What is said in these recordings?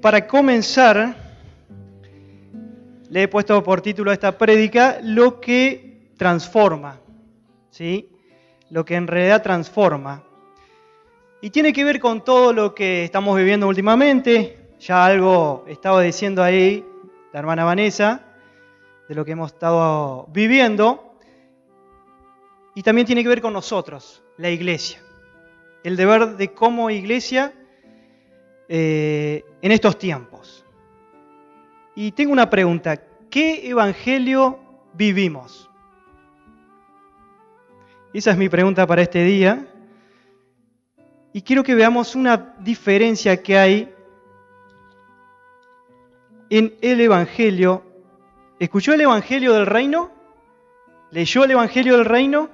para comenzar, le he puesto por título a esta prédica lo que transforma, ¿sí? Lo que en realidad transforma. Y tiene que ver con todo lo que estamos viviendo últimamente. Ya algo estaba diciendo ahí la hermana Vanessa, de lo que hemos estado viviendo. Y también tiene que ver con nosotros, la iglesia. El deber de como iglesia eh, en estos tiempos. Y tengo una pregunta, ¿qué evangelio vivimos? Esa es mi pregunta para este día. Y quiero que veamos una diferencia que hay en el Evangelio. ¿Escuchó el Evangelio del Reino? ¿Leyó el Evangelio del Reino?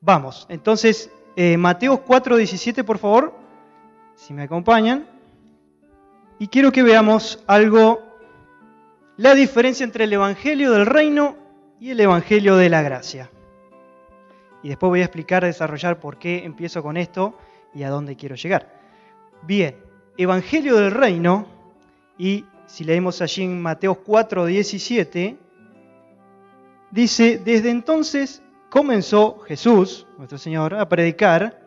Vamos, entonces, eh, Mateo 4:17, por favor, si me acompañan. Y quiero que veamos algo, la diferencia entre el Evangelio del Reino y el Evangelio de la Gracia. Y después voy a explicar, desarrollar por qué empiezo con esto y a dónde quiero llegar. Bien, Evangelio del Reino, y si leemos allí en Mateo 4, 17, dice, desde entonces comenzó Jesús, nuestro Señor, a predicar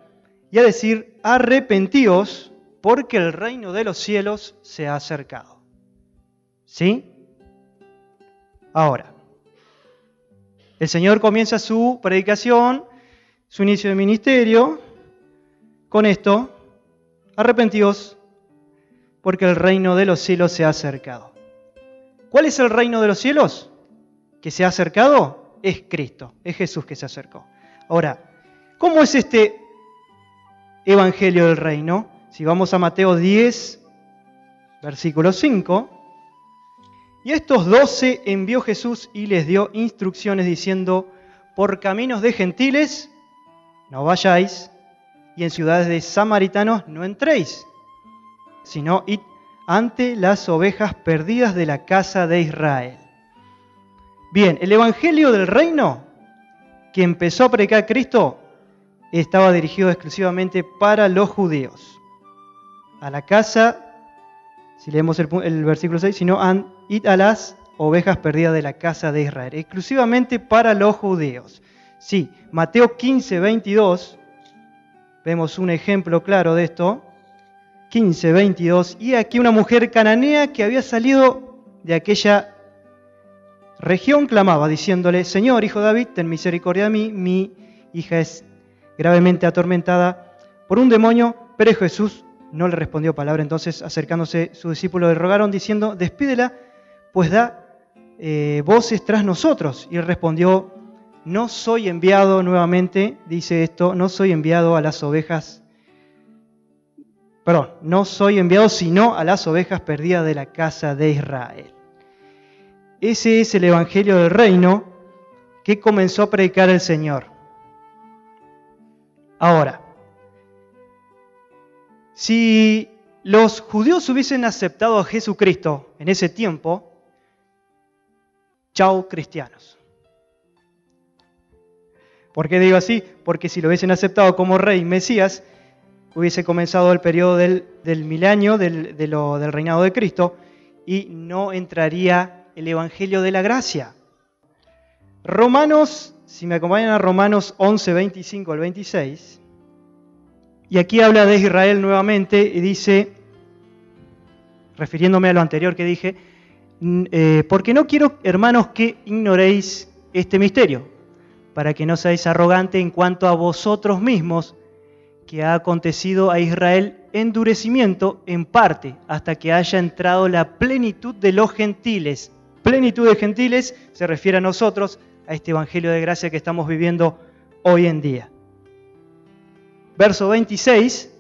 y a decir, arrepentíos porque el reino de los cielos se ha acercado. ¿Sí? Ahora, el Señor comienza su predicación su inicio de ministerio con esto, arrepentidos porque el reino de los cielos se ha acercado. ¿Cuál es el reino de los cielos? Que se ha acercado es Cristo, es Jesús que se acercó. Ahora, ¿cómo es este evangelio del reino? Si vamos a Mateo 10, versículo 5, y estos doce envió Jesús y les dio instrucciones diciendo, por caminos de gentiles no vayáis, y en ciudades de samaritanos no entréis, sino id ante las ovejas perdidas de la casa de Israel. Bien, el Evangelio del Reino que empezó a predicar Cristo estaba dirigido exclusivamente para los judíos. A la casa, si leemos el, versículo 6, sino id a las ovejas perdidas de la casa de Israel, exclusivamente para los judíos. Sí, Mateo 15, 22, vemos un ejemplo claro de esto. 15, 22, y aquí una mujer cananea que había salido de aquella región clamaba, diciéndole, Señor, hijo David, ten misericordia de mí, mi hija es gravemente atormentada por un demonio, pero Jesús no le respondió palabra. Entonces, acercándose sus discípulos, le rogaron, diciendo, despídela, pues da eh, voces tras nosotros. Y respondió, no soy enviado nuevamente, dice esto, no soy enviado a las ovejas, perdón, no soy enviado sino a las ovejas perdidas de la casa de Israel. Ese es el Evangelio del Reino que comenzó a predicar el Señor. Ahora, si los judíos hubiesen aceptado a Jesucristo en ese tiempo, chao cristianos. ¿Por qué digo así? Porque si lo hubiesen aceptado como rey Mesías, hubiese comenzado el periodo del, milenio, del, del reinado de Cristo, y no entraría el Evangelio de la Gracia. Romanos, si me acompañan a Romanos 11, 25 al 26, y aquí habla de Israel nuevamente y dice, refiriéndome a lo anterior que dije, eh, porque no quiero, hermanos, que ignoréis este misterio para que no seáis arrogantes en cuanto a vosotros mismos, que ha acontecido a Israel endurecimiento en parte hasta que haya entrado la plenitud de los gentiles. Plenitud de gentiles se refiere a nosotros, a este Evangelio de gracia que estamos viviendo hoy en día. Verso 26,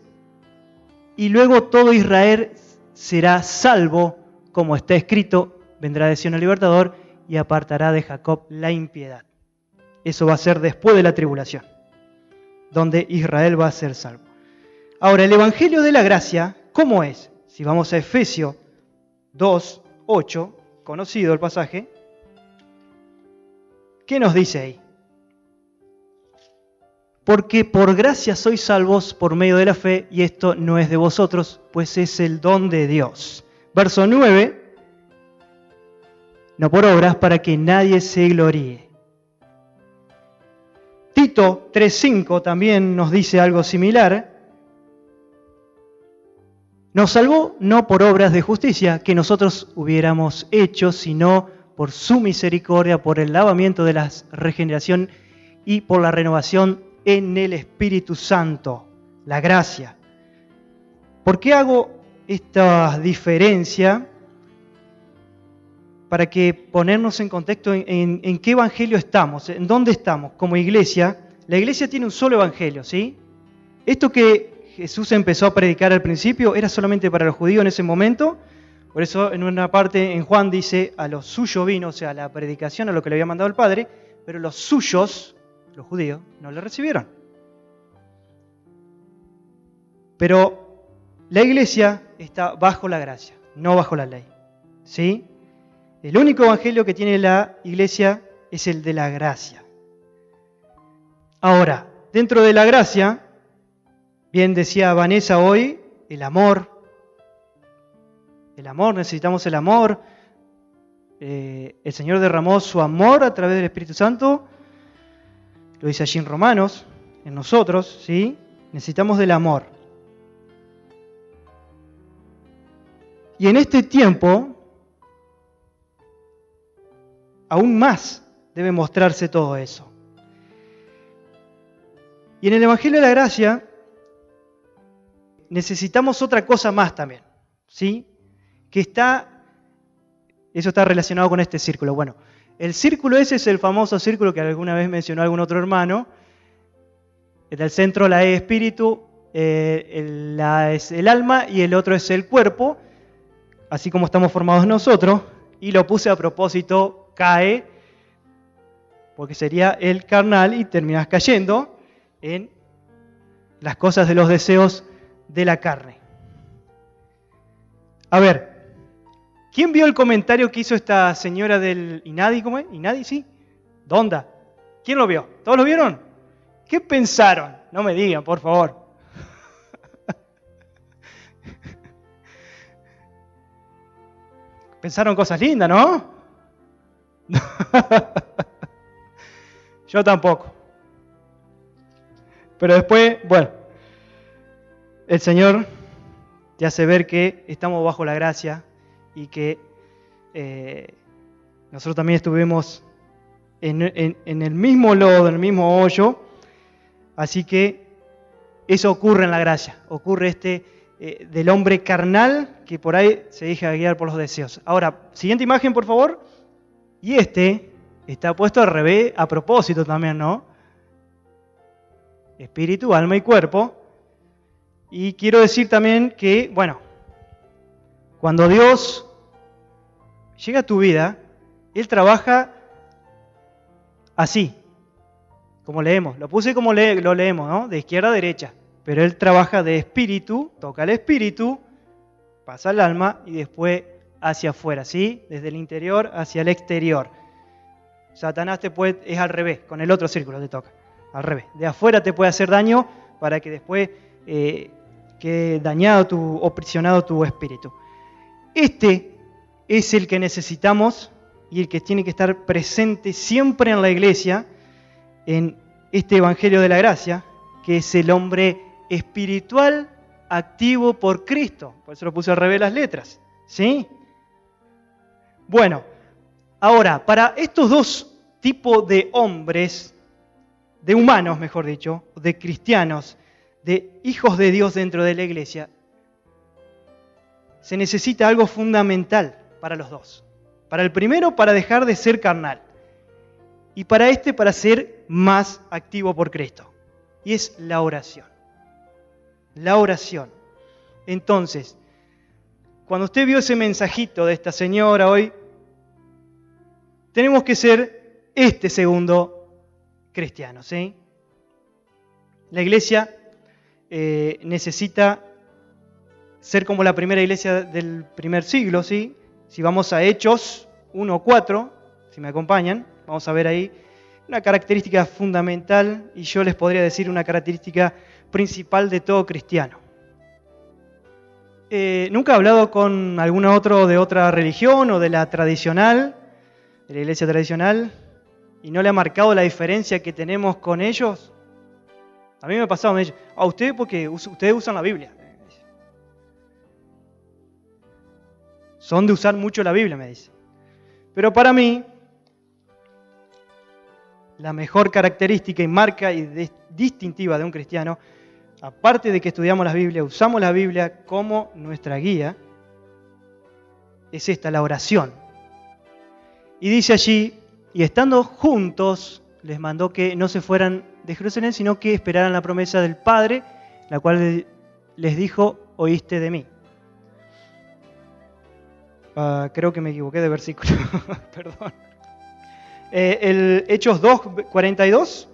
y luego todo Israel será salvo, como está escrito, vendrá de Sion el libertador y apartará de Jacob la impiedad. Eso va a ser después de la tribulación, donde Israel va a ser salvo. Ahora, el Evangelio de la Gracia, ¿cómo es? Si vamos a Efesios 2, 8, conocido el pasaje, ¿qué nos dice ahí? porque por gracia sois salvos por medio de la fe, y esto no es de vosotros, pues es el don de Dios. Verso 9, no por obras para que nadie se gloríe. Tito 3.5 también nos dice algo similar. Nos salvó no por obras de justicia que nosotros hubiéramos hecho, sino por su misericordia, por el lavamiento de la regeneración y por la renovación en el Espíritu Santo, la gracia. ¿Por qué hago esta diferencia? Para que ponernos en contexto en, en qué evangelio estamos, en dónde estamos como iglesia. La iglesia tiene un solo evangelio, ¿sí? Esto que Jesús empezó a predicar al principio era solamente para los judíos en ese momento. Por eso en una parte en Juan dice, a los suyos vino, o sea, la predicación, a lo que le había mandado el Padre, pero los suyos, los judíos, no le recibieron. Pero la iglesia está bajo la gracia, no bajo la ley. ¿Sí? El único evangelio que tiene la iglesia es el de la gracia. Ahora, dentro de la gracia, bien decía Vanessa hoy, el amor. El amor, necesitamos el amor. Eh, el Señor derramó su amor a través del Espíritu Santo lo dice allí en Romanos, en nosotros, ¿sí? Necesitamos del amor. Y en este tiempo, aún más debe mostrarse todo eso. Y en el Evangelio de la Gracia necesitamos otra cosa más también, ¿sí? Que está, eso está relacionado con este círculo. Bueno, el círculo ese es el famoso círculo que alguna vez mencionó algún otro hermano. el centro la E espíritu, eh, la es el alma y el otro es el cuerpo, así como estamos formados nosotros. Y lo puse a propósito, cae, porque sería el carnal y terminas cayendo en las cosas de los deseos de la carne. A ver, ¿Quién vio el comentario que hizo esta señora del Inadi? ¿Cómo es? ¿Inadi? Sí. ¿Dónde? ¿Quién lo vio? ¿Todos lo vieron? ¿Qué pensaron? No me digan, por favor. Pensaron cosas lindas, ¿no? Yo tampoco. Pero después, bueno, el Señor te hace ver que estamos bajo la gracia y que eh, nosotros también estuvimos en, el mismo lodo, en el mismo hoyo, así que eso ocurre en la gracia, ocurre este eh, del hombre carnal que por ahí se deja guiar por los deseos. Ahora, siguiente imagen, por favor. Y este está puesto al revés a propósito también, ¿no? Espíritu, alma y cuerpo. Y quiero decir también que, bueno, cuando Dios llega a tu vida, Él trabaja así, como leemos. Lo puse como lo leemos, ¿no? De izquierda a derecha. Pero Él trabaja de espíritu, toca el espíritu, pasa al alma y después hacia afuera, ¿sí? Desde el interior hacia el exterior. Satanás te puede, es al revés, con el otro círculo te toca, al revés. De afuera te puede hacer daño para que después eh, quede dañado tu, o prisionado tu espíritu. Este es el que necesitamos y el que tiene que estar presente siempre en la iglesia, en este Evangelio de la Gracia, que es el hombre espiritual activo por Cristo. Por eso lo puse al revés las letras. ¿Sí? Bueno, ahora, para estos dos tipos de hombres, de humanos, mejor dicho, de cristianos, de hijos de Dios dentro de la iglesia, se necesita algo fundamental para los dos. Para el primero, para dejar de ser carnal. Y para este, para ser más activo por Cristo. Y es la oración. La oración. Entonces, cuando usted vio ese mensajito de esta señora hoy, tenemos que ser este segundo cristiano, ¿sí? La iglesia eh, necesita ser como la primera iglesia del primer siglo, ¿sí? Si vamos a Hechos 1.4, si me acompañan, vamos a ver ahí una característica fundamental y yo les podría decir una característica principal de todo cristiano. Eh, nunca he hablado con algún otro de otra religión o de la tradicional, de la iglesia tradicional, y no le ha marcado la diferencia que tenemos con ellos. A mí me ha pasado, me dice, a ustedes porque ustedes usan la Biblia. Son de usar mucho la Biblia, me dice. Pero para mí, la mejor característica y marca y distintiva de un cristiano, aparte de que estudiamos la Biblia, usamos la Biblia como nuestra guía, es esta, la oración. Y dice allí, y estando juntos, les mandó que no se fueran de Jerusalén, sino que esperaran la promesa del Padre, la cual les dijo, oíste de mí. Ah, creo que me equivoqué de versículo, perdón. Eh, Hechos 2, 42,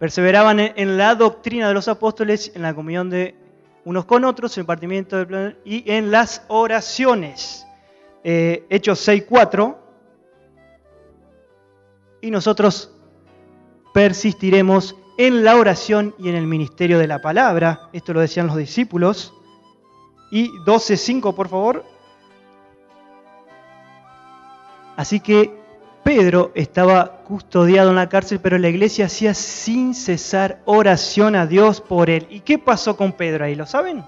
perseveraban en, la doctrina de los apóstoles, en la comunión de unos con otros, en el partimiento del plan y en las oraciones. Eh, Hechos 6, 4. Y nosotros persistiremos en la oración y en el ministerio de la palabra. Esto lo decían los discípulos. Y 12.5, por favor. Así que Pedro estaba custodiado en la cárcel, pero la iglesia hacía sin cesar oración a Dios por él. ¿Y qué pasó con Pedro ahí? ¿Lo saben?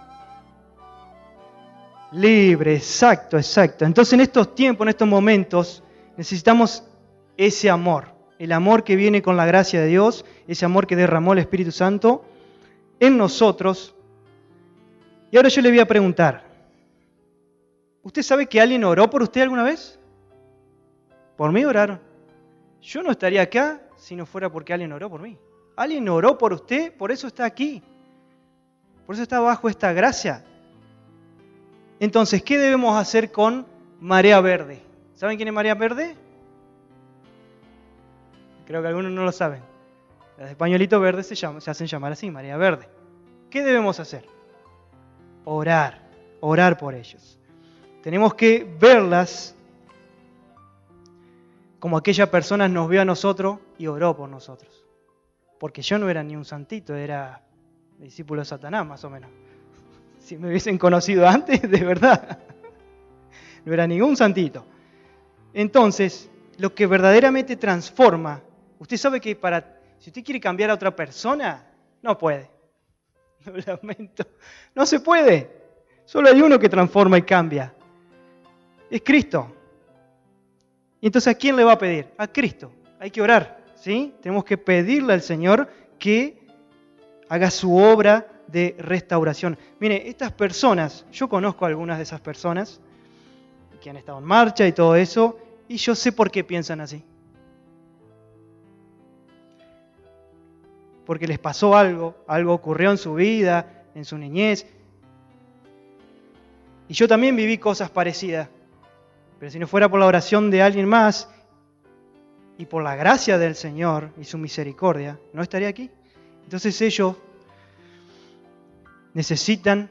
Libre, exacto, exacto. Entonces en estos tiempos, en estos momentos, necesitamos ese amor, el amor que viene con la gracia de Dios, ese amor que derramó el Espíritu Santo en nosotros. Y ahora yo le voy a preguntar, ¿usted sabe que alguien oró por usted alguna vez? Por mí oraron. Yo no estaría acá si no fuera porque alguien oró por mí. Alguien oró por usted, por eso está aquí. Por eso está bajo esta gracia. Entonces, ¿qué debemos hacer con marea verde? ¿Saben quién es marea verde? Creo que algunos no lo saben. Las españolitos verdes se, se hacen llamar así, marea verde. ¿Qué debemos hacer? Orar, orar por ellos. Tenemos que verlas como aquella persona nos vio a nosotros y oró por nosotros. Porque yo no era ni un santito, era discípulo de Satanás más o menos. Si me hubiesen conocido antes, de verdad. No era ningún santito. Entonces, lo que verdaderamente transforma, usted sabe que para, si usted quiere cambiar a otra persona, no puede. Lo lamento. No se puede. Solo hay uno que transforma y cambia. Es Cristo. Y entonces, ¿a quién le va a pedir? A Cristo. Hay que orar, ¿sí? Tenemos que pedirle al Señor que haga su obra de restauración. Mire, estas personas, yo conozco a algunas de esas personas que han estado en marcha y todo eso, y yo sé por qué piensan así. Porque les pasó algo, algo ocurrió en su vida, en su niñez. Y yo también viví cosas parecidas. Pero si no fuera por la oración de alguien más y por la gracia del Señor y su misericordia, no estaría aquí. Entonces ellos necesitan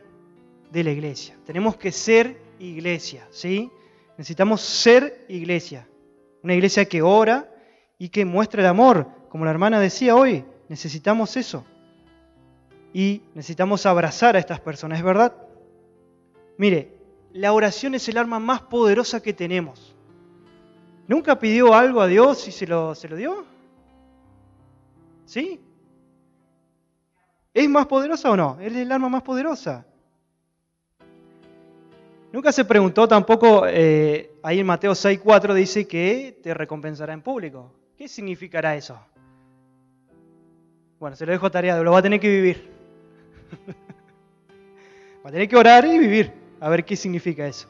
de la iglesia. Tenemos que ser iglesia, ¿sí? Necesitamos ser iglesia. Una iglesia que ora y que muestra el amor. Como la hermana decía hoy, necesitamos eso. Y necesitamos abrazar a estas personas, ¿es verdad? Mire, la oración es el arma más poderosa que tenemos. ¿Nunca pidió algo a Dios y se lo, se lo dio? ¿Sí? ¿Es más poderosa o no? Es el arma más poderosa. Nunca se preguntó tampoco, eh, ahí en Mateo 6.4 dice que te recompensará en público. ¿Qué significará eso? Bueno, se lo dejo tarea, lo va a tener que vivir. va a tener que orar y vivir a ver qué significa eso.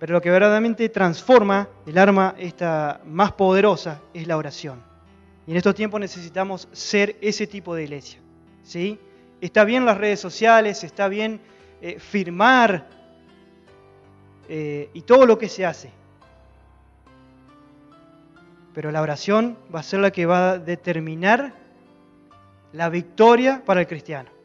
Pero lo que verdaderamente transforma el arma esta más poderosa es la oración. Y en estos tiempos necesitamos ser ese tipo de iglesia. ¿sí? Está bien las redes sociales, está bien eh, firmar eh, y todo lo que se hace. Pero la oración va a ser la que va a determinar la victoria para el cristiano.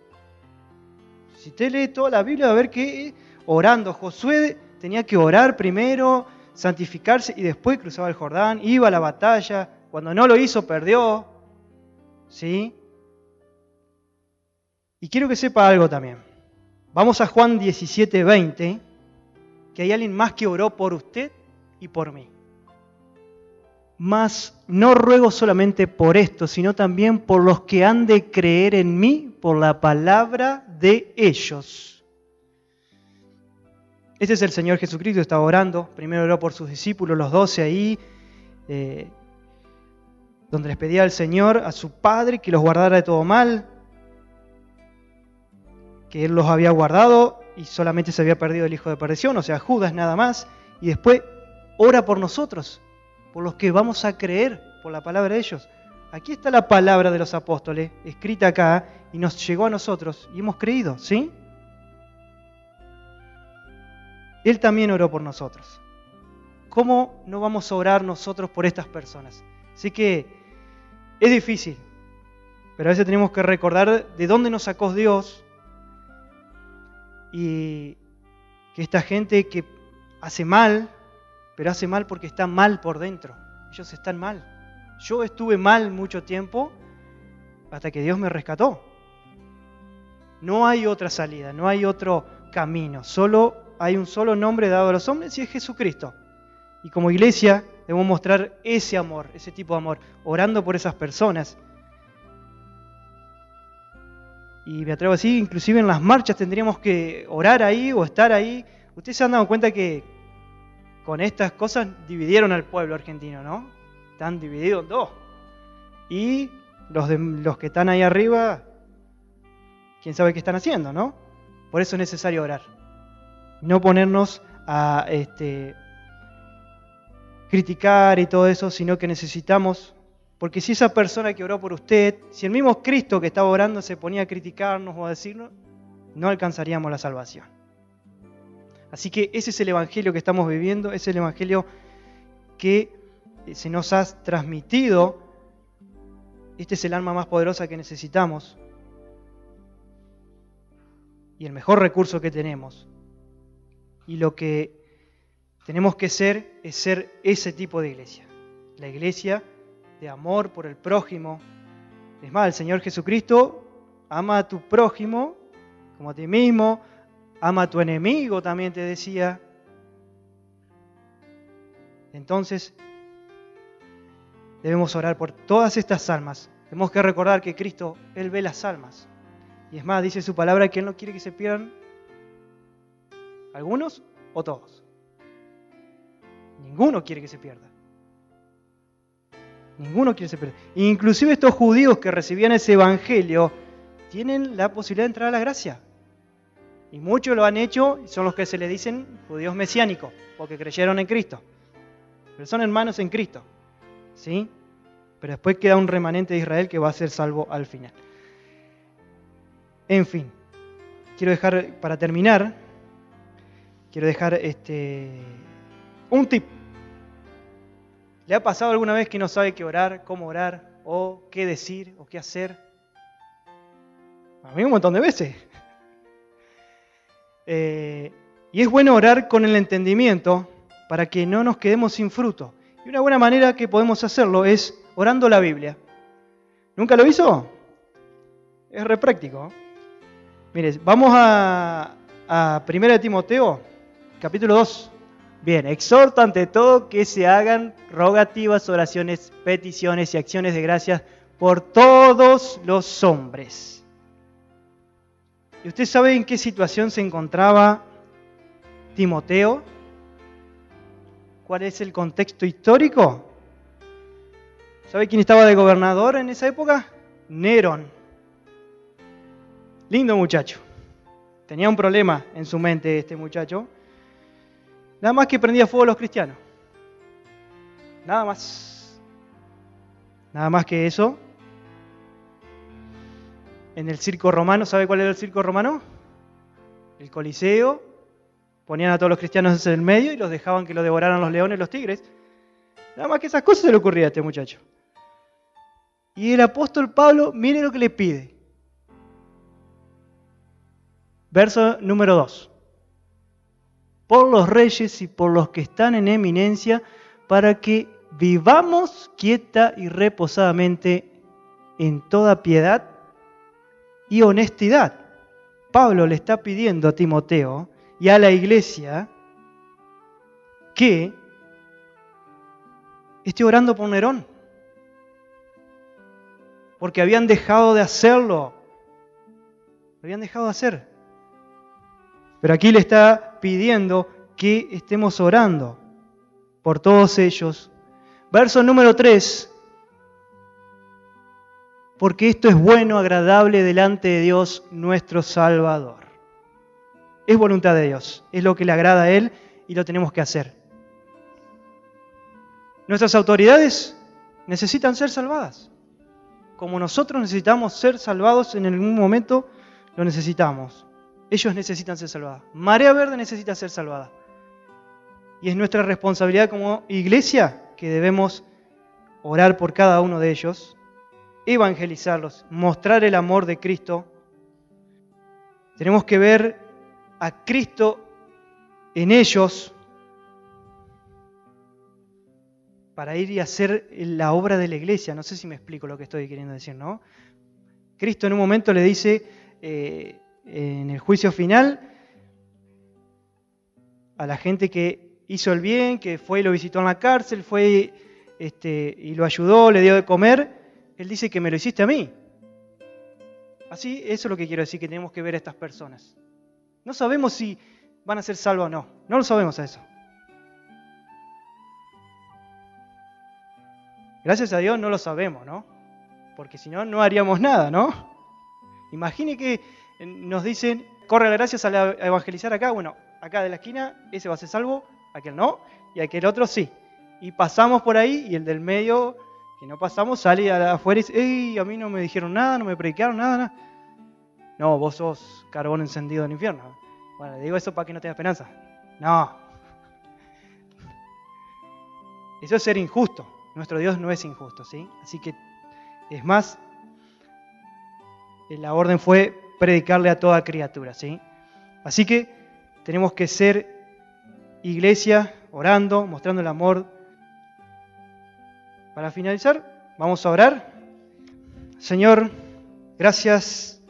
Si usted lee toda la Biblia a ver que orando, Josué tenía que orar primero, santificarse y después cruzaba el Jordán, iba a la batalla, Cuando no lo hizo, perdió. ¿Sí? Y quiero que sepa algo también. Vamos a Juan 17, 20, que hay alguien más que oró por usted y por mí. Mas no ruego solamente por esto, sino también por los que han de creer en mí por la palabra de ellos. Este es el Señor Jesucristo, estaba orando. Primero oró por sus discípulos, los doce ahí, eh, donde les pedía al Señor, a su Padre, que los guardara de todo mal, que Él los había guardado y solamente se había perdido el hijo de perdición, o sea, Judas nada más. Y después ora por nosotros, por los que vamos a creer por la palabra de ellos. Aquí está la palabra de los apóstoles, escrita acá, y nos llegó a nosotros, y hemos creído, ¿sí? Él también oró por nosotros. ¿Cómo no vamos a orar nosotros por estas personas? Así que es difícil, pero a veces tenemos que recordar de dónde nos sacó Dios y que esta gente que hace mal, pero hace mal porque está mal por dentro. Ellos están mal. Yo estuve mal mucho tiempo hasta que Dios me rescató. No hay otra salida, no hay otro camino. Solo hay un solo nombre dado a los hombres y es Jesucristo. Y como iglesia debemos mostrar ese amor, ese tipo de amor, orando por esas personas. Y me atrevo a decir, inclusive en las marchas tendríamos que orar ahí o estar ahí. Ustedes se han dado cuenta que con estas cosas dividieron al pueblo argentino, ¿no? Están divididos en dos. Y los, de, los que están ahí arriba, quién sabe qué están haciendo, ¿no? Por eso es necesario orar. No ponernos a este, criticar y todo eso, sino que necesitamos, porque si esa persona que oró por usted, si el mismo Cristo que estaba orando se ponía a criticarnos o a decirnos, no alcanzaríamos la salvación. Así que ese es el Evangelio que estamos viviendo, es el Evangelio que se nos ha transmitido. Este es el alma más poderosa que necesitamos y el mejor recurso que tenemos. Y lo que tenemos que ser es ser ese tipo de iglesia. La iglesia de amor por el prójimo. Es más, el Señor Jesucristo ama a tu prójimo como a ti mismo, ama a tu enemigo, también te decía. Entonces, debemos orar por todas estas almas. Tenemos que recordar que Cristo, Él ve las almas. Y es más, dice su palabra que Él no quiere que se pierdan algunos o todos. Ninguno quiere que se pierda. Ninguno quiere que se pierda. Inclusive estos judíos que recibían ese evangelio tienen la posibilidad de entrar a la gracia. Y muchos lo han hecho son los que se le dicen judíos mesiánicos, porque creyeron en Cristo. Pero son hermanos en Cristo. ¿Sí? Pero después queda un remanente de Israel que va a ser salvo al final. En fin, quiero dejar, para terminar, quiero dejar este, un tip. ¿Le ha pasado alguna vez que no sabe qué orar, cómo orar, o qué decir, o qué hacer? A mí un montón de veces. Eh, y es bueno orar con el entendimiento para que no nos quedemos sin fruto. Y una buena manera que podemos hacerlo es orando la Biblia. ¿Nunca lo hizo? Es re práctico. Mire, vamos a, a 1 Timoteo, capítulo 2. Bien, exhorto ante todo que se hagan rogativas, oraciones, peticiones y acciones de gracias por todos los hombres ¿Y usted sabe en qué situación se encontraba Timoteo? ¿Cuál es el contexto histórico? ¿Sabe quién estaba de gobernador en esa época? Nerón. Lindo muchacho. Tenía un problema en su mente este muchacho. Nada más que prendía fuego a los cristianos. Nada más. Nada más que eso en el circo romano, ¿sabe cuál era el circo romano? El Coliseo, ponían a todos los cristianos en el medio y los dejaban que lo devoraran los leones los tigres. Nada más que esas cosas se le ocurría a este muchacho. Y el apóstol Pablo, mire lo que le pide. Verso número 2. Por los reyes y por los que están en eminencia, para que vivamos quieta y reposadamente en toda piedad y honestidad. Pablo le está pidiendo a Timoteo y a la iglesia que esté orando por Nerón, porque habían dejado de hacerlo, lo habían dejado de hacer. Pero aquí le está pidiendo que estemos orando por todos ellos. Verso número 3. Porque esto es bueno, agradable delante de Dios nuestro Salvador. Es voluntad de Dios, es lo que le agrada a Él y lo tenemos que hacer. Nuestras autoridades necesitan ser salvadas. Como nosotros necesitamos ser salvados en algún momento, lo necesitamos. Ellos necesitan ser salvados. Marea Verde necesita ser salvada. Y es nuestra responsabilidad como iglesia que debemos orar por cada uno de ellos, evangelizarlos, mostrar el amor de Cristo. Tenemos que ver a Cristo en ellos para ir y hacer la obra de la iglesia. No sé si me explico lo que estoy queriendo decir, ¿no? Cristo en un momento le dice eh, en el juicio final a la gente que hizo el bien, que fue y lo visitó en la cárcel, fue este, y lo ayudó, le dio de comer, él dice que me lo hiciste a mí. Así, eso es lo que quiero decir, que tenemos que ver a estas personas. No sabemos si van a ser salvos o no, no lo sabemos a eso. Gracias a Dios no lo sabemos, ¿no? Porque si no, no haríamos nada, ¿no? Imagine que nos dicen, corre la gracias a evangelizar acá. Bueno, acá de la esquina, ese va a ser salvo, aquel no, y aquel otro sí. Y pasamos por ahí y el del medio, que no pasamos, sale afuera y dice, ¡Ey! A mí no me dijeron nada, no me predicaron nada, nada. No, vos sos carbón encendido del infierno. Bueno, le digo eso para que no tenga esperanza. No. Eso es ser injusto. Nuestro Dios no es injusto, ¿sí? Así que, es más, la orden fue predicarle a toda criatura, ¿sí? Así que tenemos que ser iglesia, orando, mostrando el amor. Para finalizar, vamos a orar. Señor, gracias,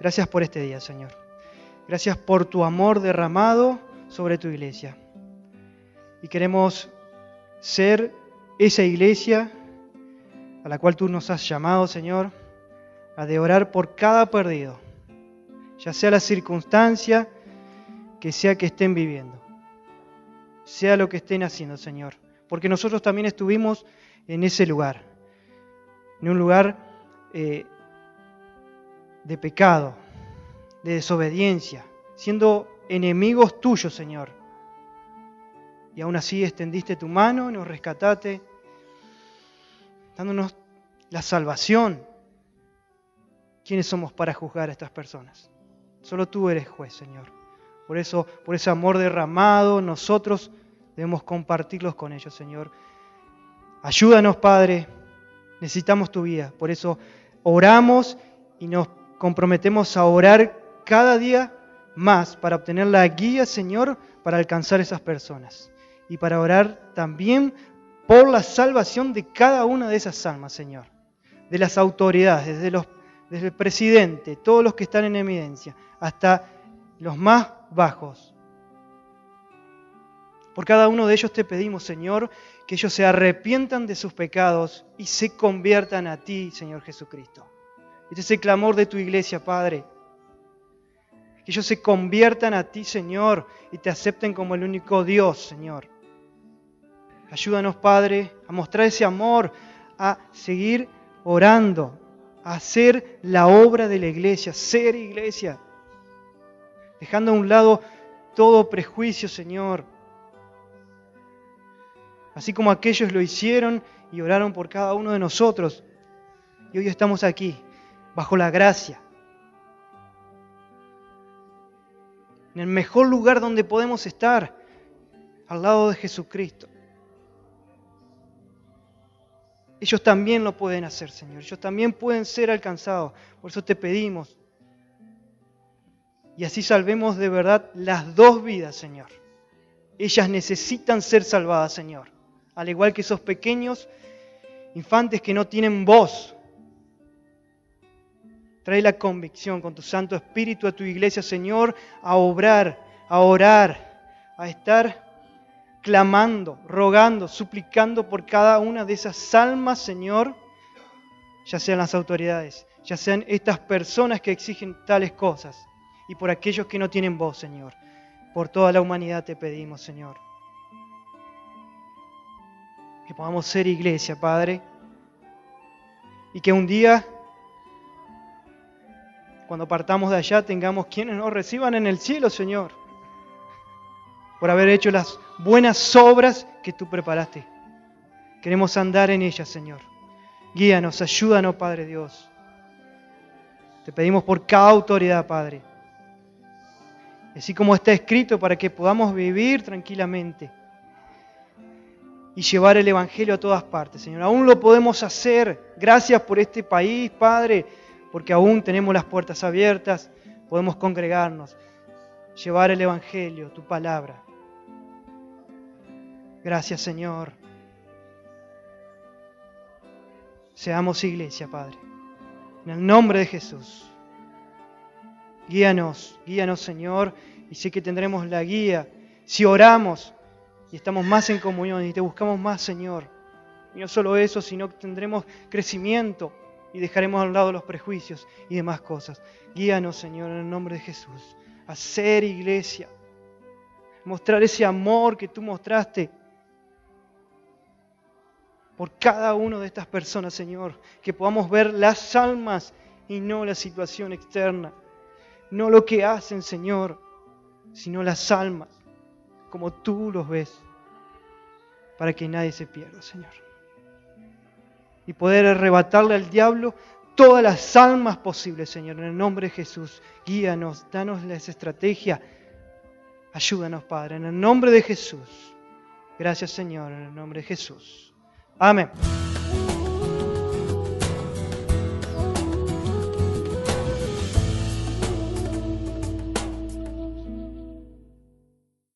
gracias por este día, Señor. Gracias por tu amor derramado sobre tu iglesia. Y queremos ser esa iglesia a la cual tú nos has llamado, Señor, a de orar por cada perdido, ya sea la circunstancia que sea que estén viviendo, sea lo que estén haciendo, Señor, porque nosotros también estuvimos en ese lugar, en un lugar eh, de pecado, de desobediencia, siendo enemigos tuyos, Señor y aún así extendiste tu mano, nos rescataste, dándonos la salvación. ¿Quiénes somos para juzgar a estas personas? Solo tú eres juez, Señor. Por eso, por ese amor derramado, nosotros debemos compartirlos con ellos, Señor. Ayúdanos, Padre. Necesitamos tu vida. Por eso oramos y nos comprometemos a orar cada día más para obtener la guía, Señor, para alcanzar esas personas y para orar también por la salvación de cada una de esas almas, Señor. De las autoridades, desde, los, el presidente, todos los que están en evidencia, hasta los más bajos. Por cada uno de ellos te pedimos, Señor, que ellos se arrepientan de sus pecados y se conviertan a ti, Señor Jesucristo. Este es el clamor de tu iglesia, Padre. Que ellos se conviertan a ti, Señor, y te acepten como el único Dios, Señor. Ayúdanos, Padre, a mostrar ese amor, a seguir orando, a hacer la obra de la iglesia, ser iglesia, dejando a un lado todo prejuicio, Señor. Así como aquellos lo hicieron y oraron por cada uno de nosotros. Y hoy estamos aquí, bajo la gracia. En el mejor lugar donde podemos estar, al lado de Jesucristo. Ellos también lo pueden hacer, Señor. Ellos también pueden ser alcanzados. Por eso te pedimos. Y así salvemos de verdad las dos vidas, Señor. Ellas necesitan ser salvadas, Señor. Al igual que esos pequeños infantes que no tienen voz. Trae la convicción con tu Santo Espíritu a tu iglesia, Señor, a obrar, a orar, a estar clamando, rogando, suplicando por cada una de esas almas, Señor, ya sean las autoridades, ya sean estas personas que exigen tales cosas, y por aquellos que no tienen voz, Señor. Por toda la humanidad te pedimos, Señor. Que podamos ser iglesia, Padre, y que un día, cuando partamos de allá, tengamos quienes nos reciban en el cielo, Señor por haber hecho las buenas obras que tú preparaste. Queremos andar en ellas, Señor. Guíanos, ayúdanos, Padre Dios. Te pedimos por cada autoridad, Padre. Así como está escrito, para que podamos vivir tranquilamente y llevar el Evangelio a todas partes, Señor. Aún lo podemos hacer. Gracias por este país, Padre, porque aún tenemos las puertas abiertas, podemos congregarnos, llevar el Evangelio, tu palabra. Gracias Señor. Seamos iglesia, Padre. En el nombre de Jesús. Guíanos, guíanos Señor. Y sé que tendremos la guía si oramos y estamos más en comunión y te buscamos más, Señor. Y no solo eso, sino que tendremos crecimiento y dejaremos a un lado los prejuicios y demás cosas. Guíanos, Señor, en el nombre de Jesús, a ser iglesia. Mostrar ese amor que tú mostraste por cada una de estas personas, Señor, que podamos ver las almas y no la situación externa, no lo que hacen, Señor, sino las almas, como tú los ves, para que nadie se pierda, Señor. Y poder arrebatarle al diablo todas las almas posibles, Señor, en el nombre de Jesús. Guíanos, danos esa estrategia. Ayúdanos, Padre, en el nombre de Jesús. Gracias, Señor, en el nombre de Jesús. Amén.